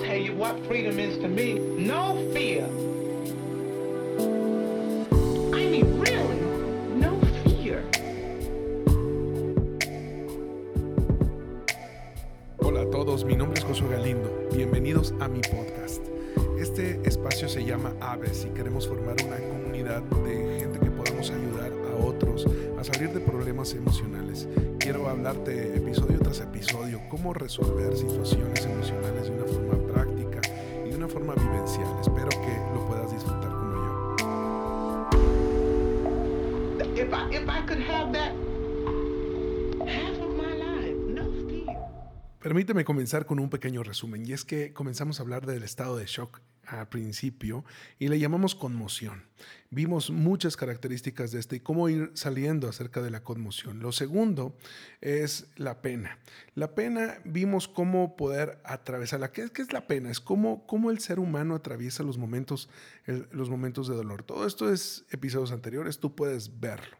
Tell you what freedom is to me. No fear. I mean, really, no fear. Hola a todos, mi nombre es Josué Galindo. Bienvenidos a mi podcast. Este espacio se llama Aves y queremos formar una comunidad de gente que podamos ayudar a otros a salir de problemas emocionales. Quiero hablarte episodio tras episodio cómo resolver situaciones emocionales de una forma práctica y de una forma vivencial. Espero que lo puedas disfrutar como yo. If I if I could have that half of my life, no fear. Permíteme comenzar con un pequeño resumen, y es que comenzamos a hablar del estado de shock al principio y le llamamos conmoción. Vimos muchas características de este y cómo ir saliendo acerca de la conmoción. Lo segundo es la pena. La pena vimos cómo poder atravesarla. ¿Qué, qué es la pena? Es cómo, cómo el ser humano atraviesa los momentos, los momentos de dolor. Todo esto es episodios anteriores, tú puedes verlo.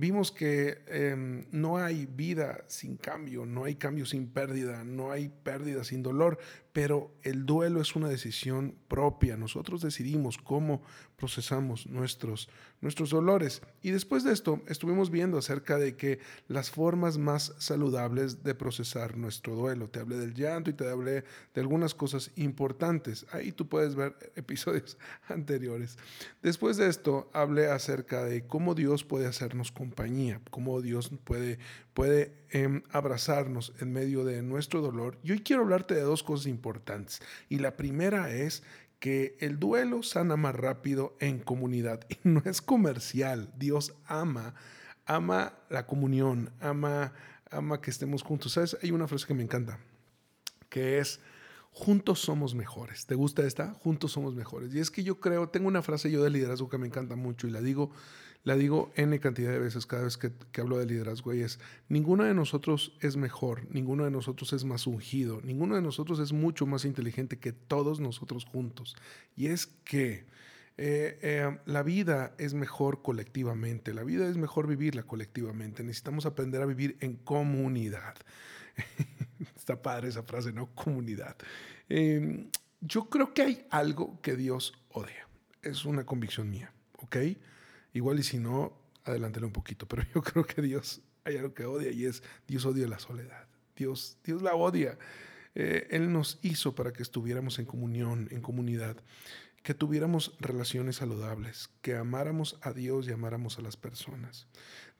Vimos que em, no hay vida sin cambio, no hay cambio sin pérdida, no hay pérdida sin dolor, pero el duelo es una decisión propia. Nosotros decidimos cómo procesamos nuestros, nuestros dolores. Y después de esto estuvimos viendo acerca de que las formas más saludables de procesar nuestro duelo. Te hablé del llanto y te hablé de algunas cosas importantes. Ahí tú puedes ver episodios anteriores. Después de esto hablé acerca de cómo Dios puede hacernos compañía, cómo Dios puede, puede em, abrazarnos en medio de nuestro dolor. Y hoy quiero hablarte de dos cosas importantes. Y la primera es que el duelo sana más rápido en comunidad y no es comercial. Dios ama, ama la comunión, ama, ama que estemos juntos. ¿Sabes? Hay una frase que me encanta, que es juntos somos mejores. ¿Te gusta esta? Juntos somos mejores. Y es que yo creo, tengo una frase yo de liderazgo que me encanta mucho y la digo, la digo N cantidad de veces cada vez que, hablo de liderazgo y es, ninguno de nosotros es mejor, ninguno de nosotros es más ungido, ninguno de nosotros es mucho más inteligente que todos nosotros juntos. Y es que eh, eh, la vida es mejor colectivamente, la vida es mejor vivirla colectivamente. Necesitamos aprender a vivir en comunidad. Está padre esa frase, ¿no? Comunidad. Eh, yo creo que hay algo que Dios odia. Es una convicción mía, ¿ok? Igual y si no, adelántale un poquito, pero yo creo que Dios hay algo que odia y es Dios odia la soledad. Dios, Dios la odia. Eh, él nos hizo para que estuviéramos en comunión, en comunidad, que tuviéramos relaciones saludables, que amáramos a Dios y amáramos a las personas.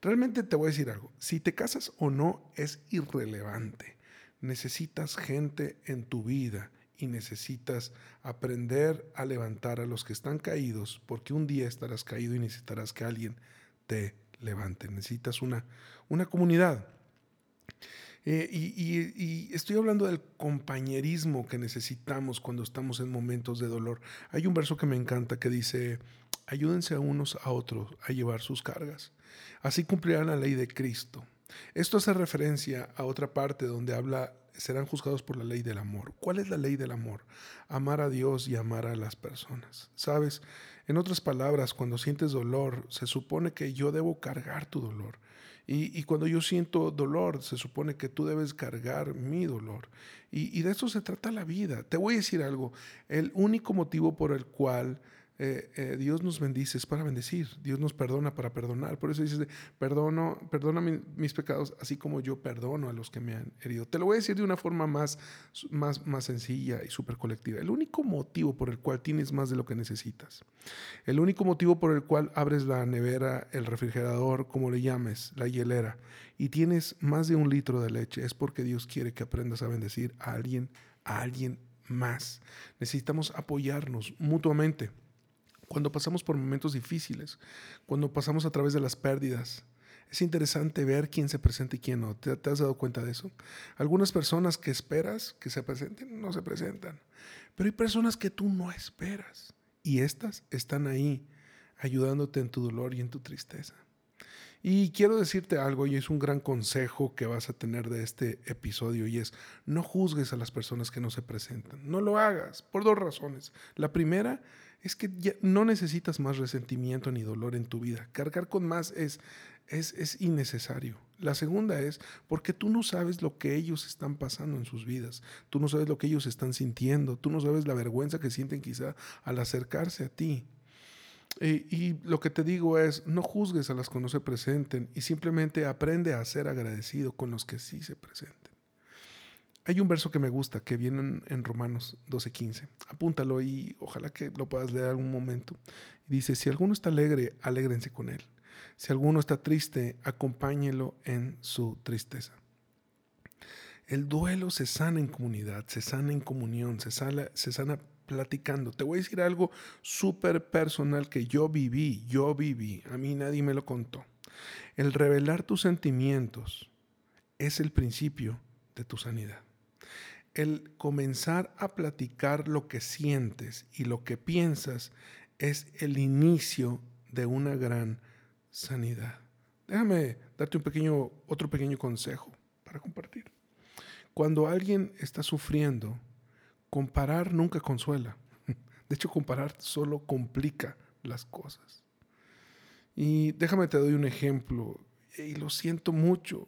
Realmente te voy a decir algo, si te casas o no es irrelevante. Necesitas gente en tu vida y necesitas aprender a levantar a los que están caídos, porque un día estarás caído y necesitarás que alguien te levante. Necesitas una, una comunidad. Eh, y, y- y estoy hablando del compañerismo que necesitamos cuando estamos en momentos de dolor. Hay un verso que me encanta que dice, ayúdense a unos a otros a llevar sus cargas. Así cumplirán la ley de Cristo. Esto hace referencia a otra parte donde habla, serán juzgados por la ley del amor. ¿Cuál es la ley del amor? Amar a Dios y amar a las personas. ¿Sabes? En otras palabras, cuando sientes dolor, se supone que yo debo cargar tu dolor. Y, y cuando yo siento dolor, se supone que tú debes cargar mi dolor. Y, y de eso se trata la vida. Te voy a decir algo. El único motivo por el cual eh, eh, Dios nos bendice es para bendecir. Dios nos perdona para perdonar. Por eso dices, perdono, perdona mi- mis pecados, así como yo perdono a los que me han herido. Te lo voy a decir de una forma más, más, más sencilla y súper colectiva. El único motivo por el cual tienes más de lo que necesitas. El único motivo por el cual abres la nevera, el refrigerador, como le llames, la hielera, y tienes más de un litro de leche, es porque Dios quiere que aprendas a bendecir a alguien, a alguien más. Necesitamos apoyarnos mutuamente. Cuando pasamos por momentos difíciles, cuando pasamos a través de las pérdidas, es interesante ver quién se presenta y quién no. ¿Te, has dado cuenta de eso? Algunas personas que esperas que se presenten no se presentan, pero hay personas que tú no esperas y estas están ahí ayudándote en tu dolor y en tu tristeza. Y quiero decirte algo, y es un gran consejo que vas a tener de este episodio, y es, no juzgues a las personas que no se presentan. No lo hagas, por dos razones. La primera es que ya no necesitas más resentimiento ni dolor en tu vida. Cargar con más es, es, es, innecesario. La segunda es porque tú no sabes lo que ellos están pasando en sus vidas. Tú no sabes lo que ellos están sintiendo. Tú no sabes la vergüenza que sienten quizá al acercarse a ti. Y, y, lo que te digo es, no juzgues a las que no se presenten y simplemente aprende a ser agradecido con los que sí se presenten. Hay un verso que me gusta que viene en, Romanos 12:15. Apúntalo y ojalá que lo puedas leer algún momento. Dice, si alguno está alegre, alégrense con él. Si alguno está triste, acompáñelo en su tristeza. El duelo se sana en comunidad, se sana en comunión, se sana, se sana platicando. Te voy a decir algo súper personal que yo viví, yo viví, a mí nadie me lo contó. El revelar tus sentimientos es el principio de tu sanidad. El comenzar a platicar lo que sientes y lo que piensas es el inicio de una gran sanidad. Déjame darte un pequeño, otro pequeño consejo para compartir. Cuando alguien está sufriendo, comparar nunca consuela. De hecho, comparar solo complica las cosas. Y déjame te doy un ejemplo, y lo siento mucho.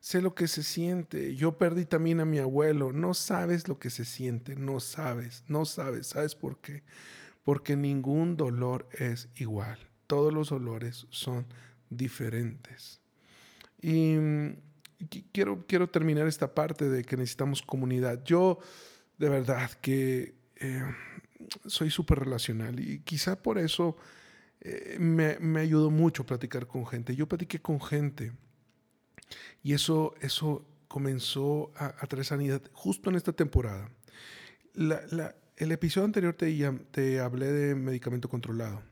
Sé lo que se siente. Yo perdí también a mi abuelo. No sabes lo que se siente. No sabes. No sabes. ¿Sabes por qué? Porque ningún dolor es igual. Todos los dolores son diferentes. Y quiero, quiero terminar esta parte de que necesitamos comunidad. Yo de verdad que eh, soy súper relacional y quizá por eso eh, me, me, ayudó mucho platicar con gente. Yo platiqué con gente y eso, eso comenzó a, a traer sanidad justo en esta temporada. El episodio anterior te, te hablé de medicamento controlado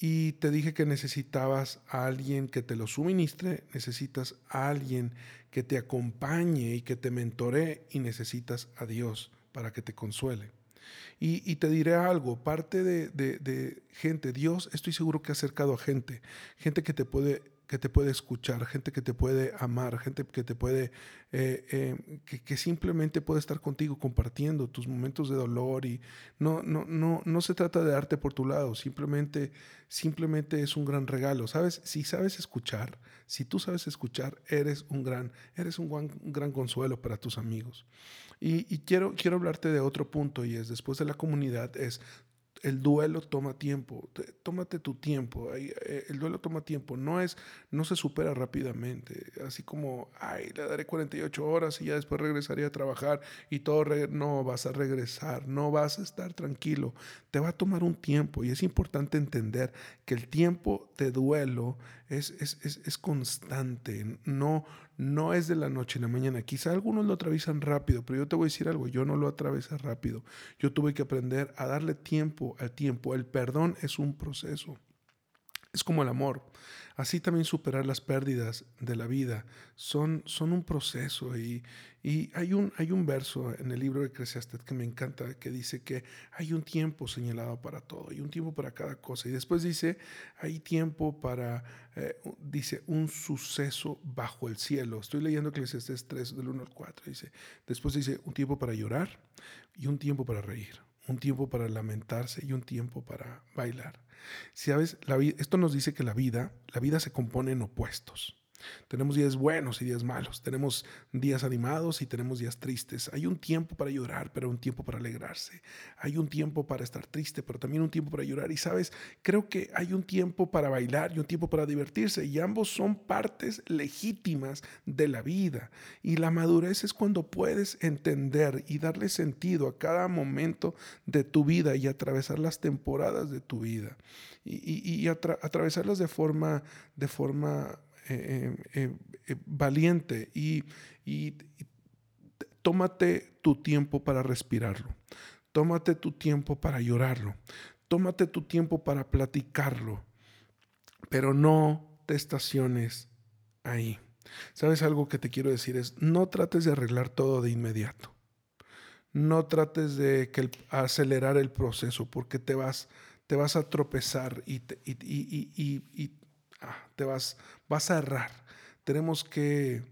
y te dije que necesitabas a alguien que te lo suministre, necesitas a alguien que te acompañe y que te mentore y necesitas a Dios para que te consuele. Y, te diré algo, parte de, de, gente, Dios estoy seguro que ha acercado a gente, gente que te puede que te puede escuchar, gente que te puede amar, gente que te puede, eh, eh, que, que, simplemente puede estar contigo compartiendo tus momentos de dolor y no, no, no, no se trata de darte por tu lado, simplemente, simplemente es un gran regalo, ¿sabes? Si sabes escuchar, si tú sabes escuchar, eres un gran, eres un gran, un gran consuelo para tus amigos. Y, y quiero, quiero hablarte de otro punto y es, después de la comunidad, es el duelo toma tiempo, tómate tu tiempo, eh, el duelo toma tiempo, no es, no se supera rápidamente, así como, ay, le daré 48 horas y ya después regresaré a trabajar y todo, no, vas a regresar, no vas a estar tranquilo, te va a tomar un tiempo y es importante entender que el tiempo de duelo es, es, es, es constante, no, no es de la noche a la mañana. Quizá algunos lo atraviesan rápido, pero yo te voy a decir algo, yo no lo atravesé rápido. Yo tuve que aprender a darle tiempo al tiempo. El perdón es un proceso. Es como el amor. Así también superar las pérdidas de la vida son, son un proceso. Y, y hay, un, hay un verso en el libro de Eclesiastes que me encanta que dice que hay un tiempo señalado para todo, hay un tiempo para cada cosa. Y después dice, hay tiempo para, eh, dice, un suceso bajo el cielo. Estoy leyendo Eclesiastes 3 del 1 al 4. Dice, después dice, un tiempo para llorar y un tiempo para reír un tiempo para lamentarse y un tiempo para bailar. ¿Sabes? La, esto nos dice que la vida, la vida se compone en opuestos. Tenemos días buenos y días malos, tenemos días animados y tenemos días tristes. Hay un tiempo para llorar, pero un tiempo para alegrarse. Hay un tiempo para estar triste, pero también un tiempo para llorar. Y sabes, creo que hay un tiempo para bailar y un tiempo para divertirse. Y ambos son partes legítimas de la vida. Y la madurez es cuando puedes entender y darle sentido a cada momento de tu vida y atravesar las temporadas de tu vida. Y, y, y atra atravesarlas de forma, de forma eh, eh, valiente y, y, tómate tu tiempo para respirarlo. Tómate tu tiempo para llorarlo. Tómate tu tiempo para platicarlo. Pero no te estaciones ahí. ¿Sabes algo que te quiero decir? Es no trates de arreglar todo de inmediato. No trates de acelerar el proceso porque te vas, te vas a tropezar y, te, y, y ah, te vas, vas a errar. Tenemos que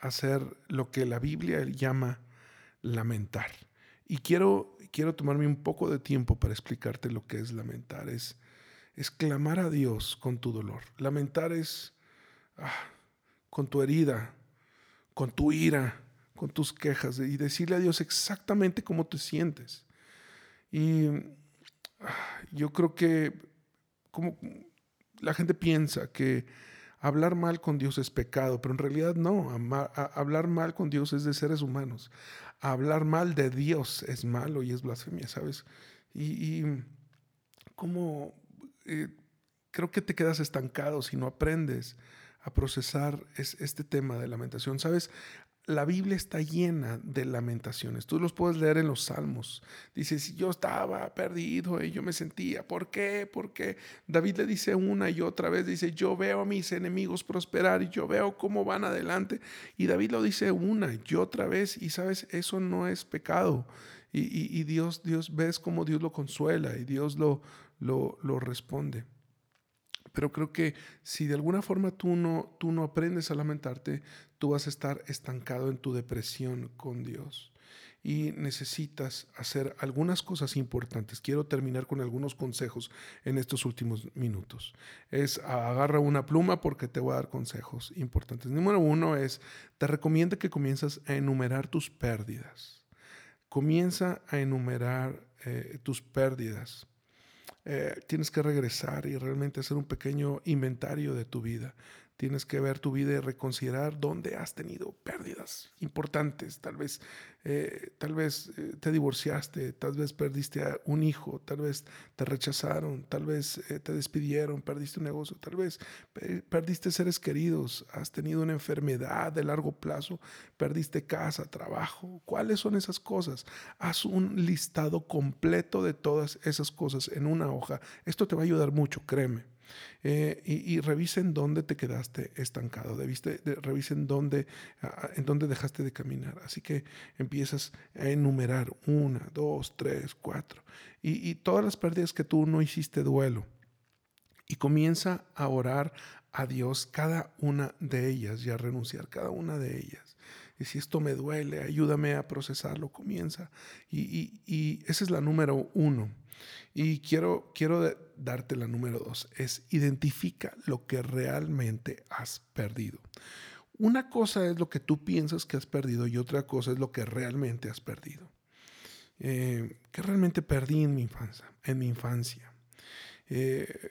hacer lo que la Biblia llama lamentar. Y quiero, quiero tomarme un poco de tiempo para explicarte lo que es lamentar. Es, clamar a Dios con tu dolor. Lamentar es ah, con tu herida, con tu ira, con tus quejas y decirle a Dios exactamente cómo te sientes. Y ah, yo creo que como la gente piensa que hablar mal con Dios es pecado, pero en realidad no, hablar mal con Dios es de seres humanos. Hablar mal de Dios es malo y es blasfemia, ¿sabes? Y, como eh, creo que te quedas estancado si no aprendes a procesar este tema de lamentación. ¿Sabes? La Biblia está llena de lamentaciones. Tú los puedes leer en los salmos. Dices, yo estaba perdido y yo me sentía, ¿por qué? ¿Por qué? David le dice una y otra vez, dice, yo veo a mis enemigos prosperar y yo veo cómo van adelante. Y David lo dice una y otra vez y sabes, eso no es pecado. Y, Dios, Dios, ves cómo Dios lo consuela y Dios lo, lo, lo responde. Pero creo que si de alguna forma tú no, tú no aprendes a lamentarte, tú vas a estar estancado en tu depresión con Dios. Y necesitas hacer algunas cosas importantes. Quiero terminar con algunos consejos en estos últimos minutos. Es agarra una pluma porque te voy a dar consejos importantes. Número uno es, te recomiendo que comienzas a enumerar tus pérdidas. Comienza a enumerar eh, tus pérdidas. Eh, tienes que regresar y realmente hacer un pequeño inventario de tu vida. Tienes que ver tu vida y reconsiderar dónde has tenido pérdidas importantes. Tal vez, eh, tal vez eh, te divorciaste, tal vez perdiste a un hijo, tal vez te rechazaron, tal vez eh, te despidieron, perdiste un negocio, tal vez perdiste seres queridos, has tenido una enfermedad de largo plazo, perdiste casa, trabajo. ¿Cuáles son esas cosas? Haz un listado completo de todas esas cosas en una hoja. Esto te va a ayudar mucho, créeme. Eh, y, revisen dónde te quedaste estancado, revisen dónde, en dónde dejaste de caminar. Así que empiezas a enumerar una, dos, tres, cuatro, y, y todas las pérdidas que tú no hiciste duelo. Y comienza a orar a Dios cada una de ellas y a renunciar cada una de ellas. Y si esto me duele, ayúdame a procesarlo, comienza. Y, y, esa es la número uno. Y quiero, quiero darte la número dos, es identifica lo que realmente has perdido. Una cosa es lo que tú piensas que has perdido y otra cosa es lo que realmente has perdido. Eh, ¿Qué realmente perdí en mi infancia? En mi infancia. Eh,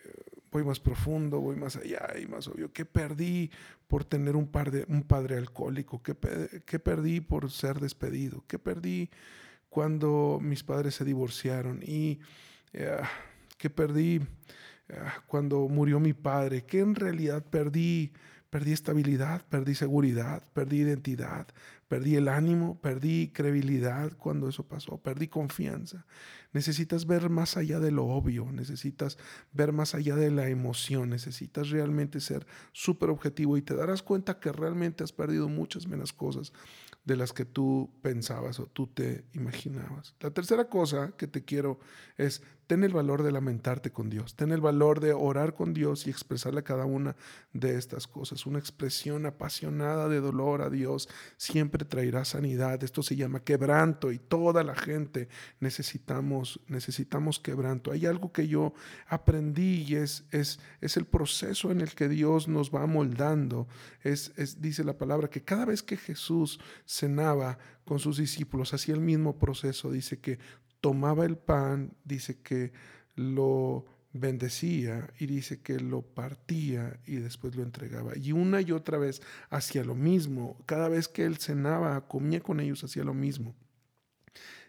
voy más profundo, voy más allá y más obvio. ¿Qué perdí por tener un, par de, un padre alcohólico? ¿Qué, ¿Qué, perdí por ser despedido? ¿Qué perdí cuando mis padres se divorciaron? Y eh, que perdí eh, cuando murió mi padre, que en realidad perdí, perdí estabilidad, perdí seguridad, perdí identidad, perdí el ánimo, perdí credibilidad cuando eso pasó, perdí confianza. Necesitas ver más allá de lo obvio, necesitas ver más allá de la emoción, necesitas realmente ser súper objetivo y te darás cuenta que realmente has perdido muchas menos cosas de las que tú pensabas o tú te imaginabas. La tercera cosa que te quiero es ten el valor de lamentarte con Dios, ten el valor de orar con Dios y expresarle cada una de estas cosas. Una expresión apasionada de dolor a Dios siempre traerá sanidad. Esto se llama quebranto y toda la gente necesitamos, necesitamos quebranto. Hay algo que yo aprendí y es, es, es el proceso en el que Dios nos va moldando. Es, es, dice la palabra que cada vez que Jesús cenaba con sus discípulos, hacía el mismo proceso. Dice que tomaba el pan, dice que lo bendecía y dice que lo partía y después lo entregaba. Y una y otra vez hacía lo mismo. Cada vez que él cenaba, comía con ellos, hacía lo mismo.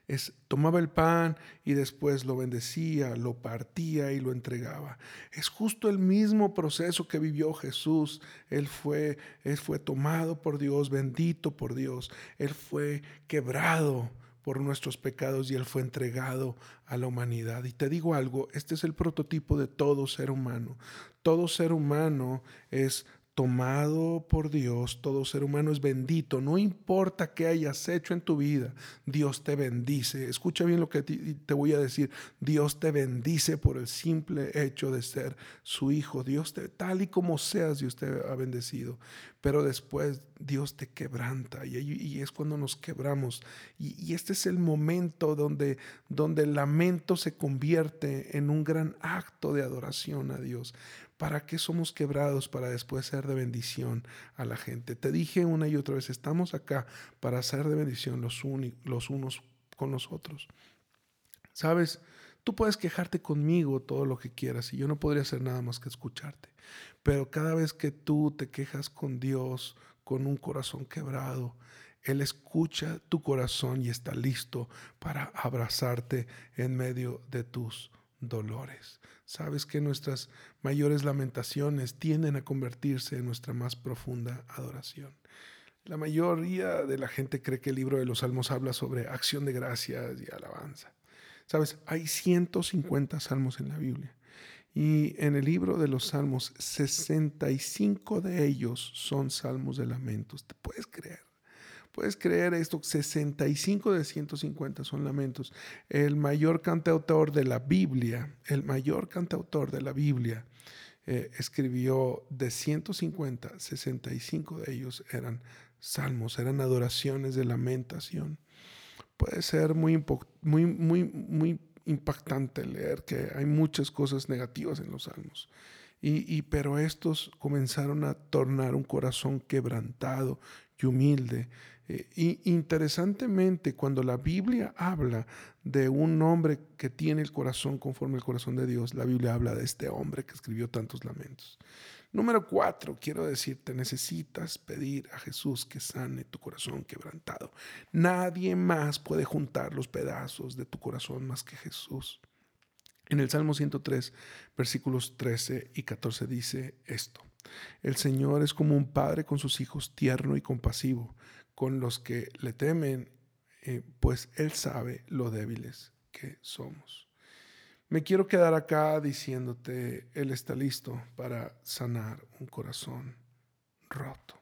Es, tomaba el pan y después lo bendecía, lo partía y lo entregaba. Es justo el mismo proceso que vivió Jesús. Él fue, él fue tomado por Dios, bendito por Dios. Él fue quebrado por nuestros pecados y Él fue entregado a la humanidad. Y te digo algo, este es el prototipo de todo ser humano. Todo ser humano es tomado por Dios, todo ser humano es bendito, no importa qué hayas hecho en tu vida, Dios te bendice. Escucha bien lo que te voy a decir, Dios te bendice por el simple hecho de ser su hijo. Dios te, tal y como seas, Dios te ha bendecido, pero después Dios te quebranta y, es cuando nos quebramos. Y, este es el momento donde, donde el lamento se convierte en un gran acto de adoración a Dios. ¿Para qué somos quebrados? Para después ser de bendición a la gente. Te dije una y otra vez, estamos acá para ser de bendición los, los unos con los otros. ¿Sabes? Tú puedes quejarte conmigo todo lo que quieras y yo no podría hacer nada más que escucharte. Pero cada vez que tú te quejas con Dios con un corazón quebrado, Él escucha tu corazón y está listo para abrazarte en medio de tus dolores. Sabes que nuestras mayores lamentaciones tienden a convertirse en nuestra más profunda adoración. La mayoría de la gente cree que el libro de los Salmos habla sobre acción de gracias y alabanza. Sabes, hay 150 salmos en la Biblia. Y en el libro de los salmos, 65 de ellos son salmos de lamentos. ¿Te puedes creer? Puedes creer esto, 65 de 150 son lamentos. El mayor cantautor de la Biblia, el mayor cantautor de la Biblia, eh, escribió de 150, 65 de ellos eran salmos, eran adoraciones de lamentación. Puede ser muy, muy, muy, muy impactante leer que hay muchas cosas negativas en los salmos. Y, y, pero estos comenzaron a tornar un corazón quebrantado y humilde eh, y interesantemente, cuando la Biblia habla de un hombre que tiene el corazón conforme al corazón de Dios, la Biblia habla de este hombre que escribió tantos lamentos. Número cuatro, quiero decirte, necesitas pedir a Jesús que sane tu corazón quebrantado. Nadie más puede juntar los pedazos de tu corazón más que Jesús. En el Salmo 103, versículos 13 y 14 dice esto. El Señor es como un padre con sus hijos, tierno y compasivo con los que le temen, eh, pues Él sabe lo débiles que somos. Me quiero quedar acá diciéndote, Él está listo para sanar un corazón roto.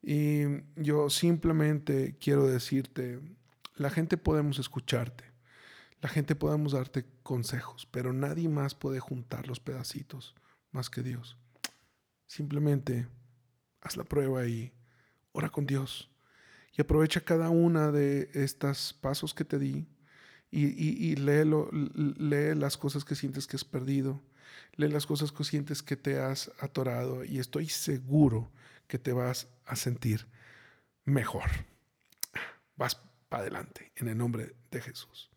Y yo simplemente quiero decirte, la gente podemos escucharte, la gente podemos darte consejos, pero nadie más puede juntar los pedacitos más que Dios. Simplemente haz la prueba y ora con Dios y aprovecha cada una de estos pasos que te di y, lee las cosas que sientes que has perdido, lee las cosas que sientes que te has atorado y estoy seguro que te vas a sentir mejor. Vas para adelante en el nombre de Jesús.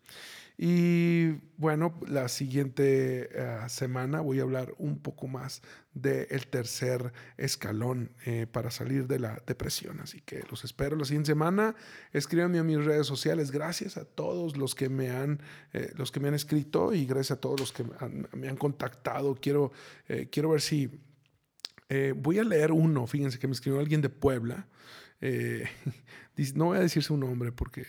Y bueno, la siguiente eh, semana voy a hablar un poco más del tercer escalón eh, para salir de la depresión. Así que los espero la siguiente semana. Escríbanme a mis redes sociales. Gracias a todos los que me han, eh, los que me han escrito y gracias a todos los que me han, contactado. Quiero, quiero ver si voy a leer uno. Fíjense que me escribió alguien de Puebla. Eh, no voy a decir su nombre porque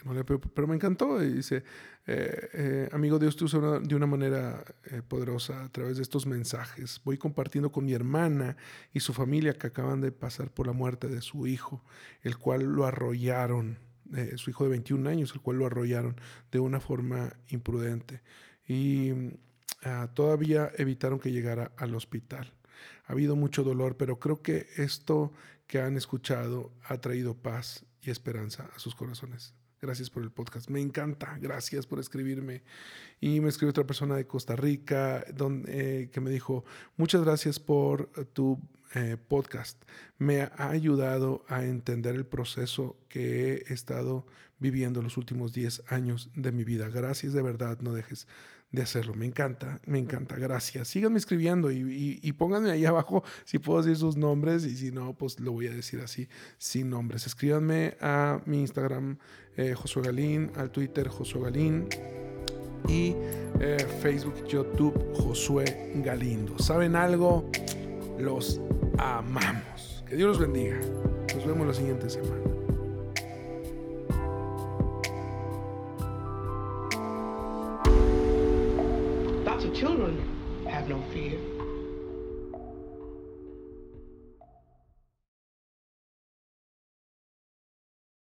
pero me encantó. dice, eh, eh, amigo, Dios te usa de una manera poderosa a través de estos mensajes. Voy compartiendo con mi hermana y su familia que acaban de pasar por la muerte de su hijo, el cual lo arrollaron, su hijo de 21 años, el cual lo arrollaron de una forma imprudente. Y ah, todavía evitaron que llegara al hospital. Ha habido mucho dolor, pero creo que esto que han escuchado ha traído paz y esperanza a sus corazones. Gracias por el podcast. Me encanta. Gracias por escribirme. Y me escribió otra persona de Costa Rica donde, eh, que me dijo, muchas gracias por tu eh, podcast. Me ha ayudado a entender el proceso que he estado viviendo los últimos 10 años de mi vida. Gracias de verdad. No dejes de hacerlo. Me encanta, me encanta. Gracias. Síganme escribiendo y, pónganme ahí abajo si puedo decir sus nombres y si no, pues lo voy a decir así, sin nombres. Escríbanme a mi Instagram, eh, Josué Galín, al Twitter, Josué Galín y eh, Facebook, YouTube, Josué Galindo. ¿Saben algo? Los amamos. Que Dios los bendiga. Nos vemos la siguiente semana. Children have no fear.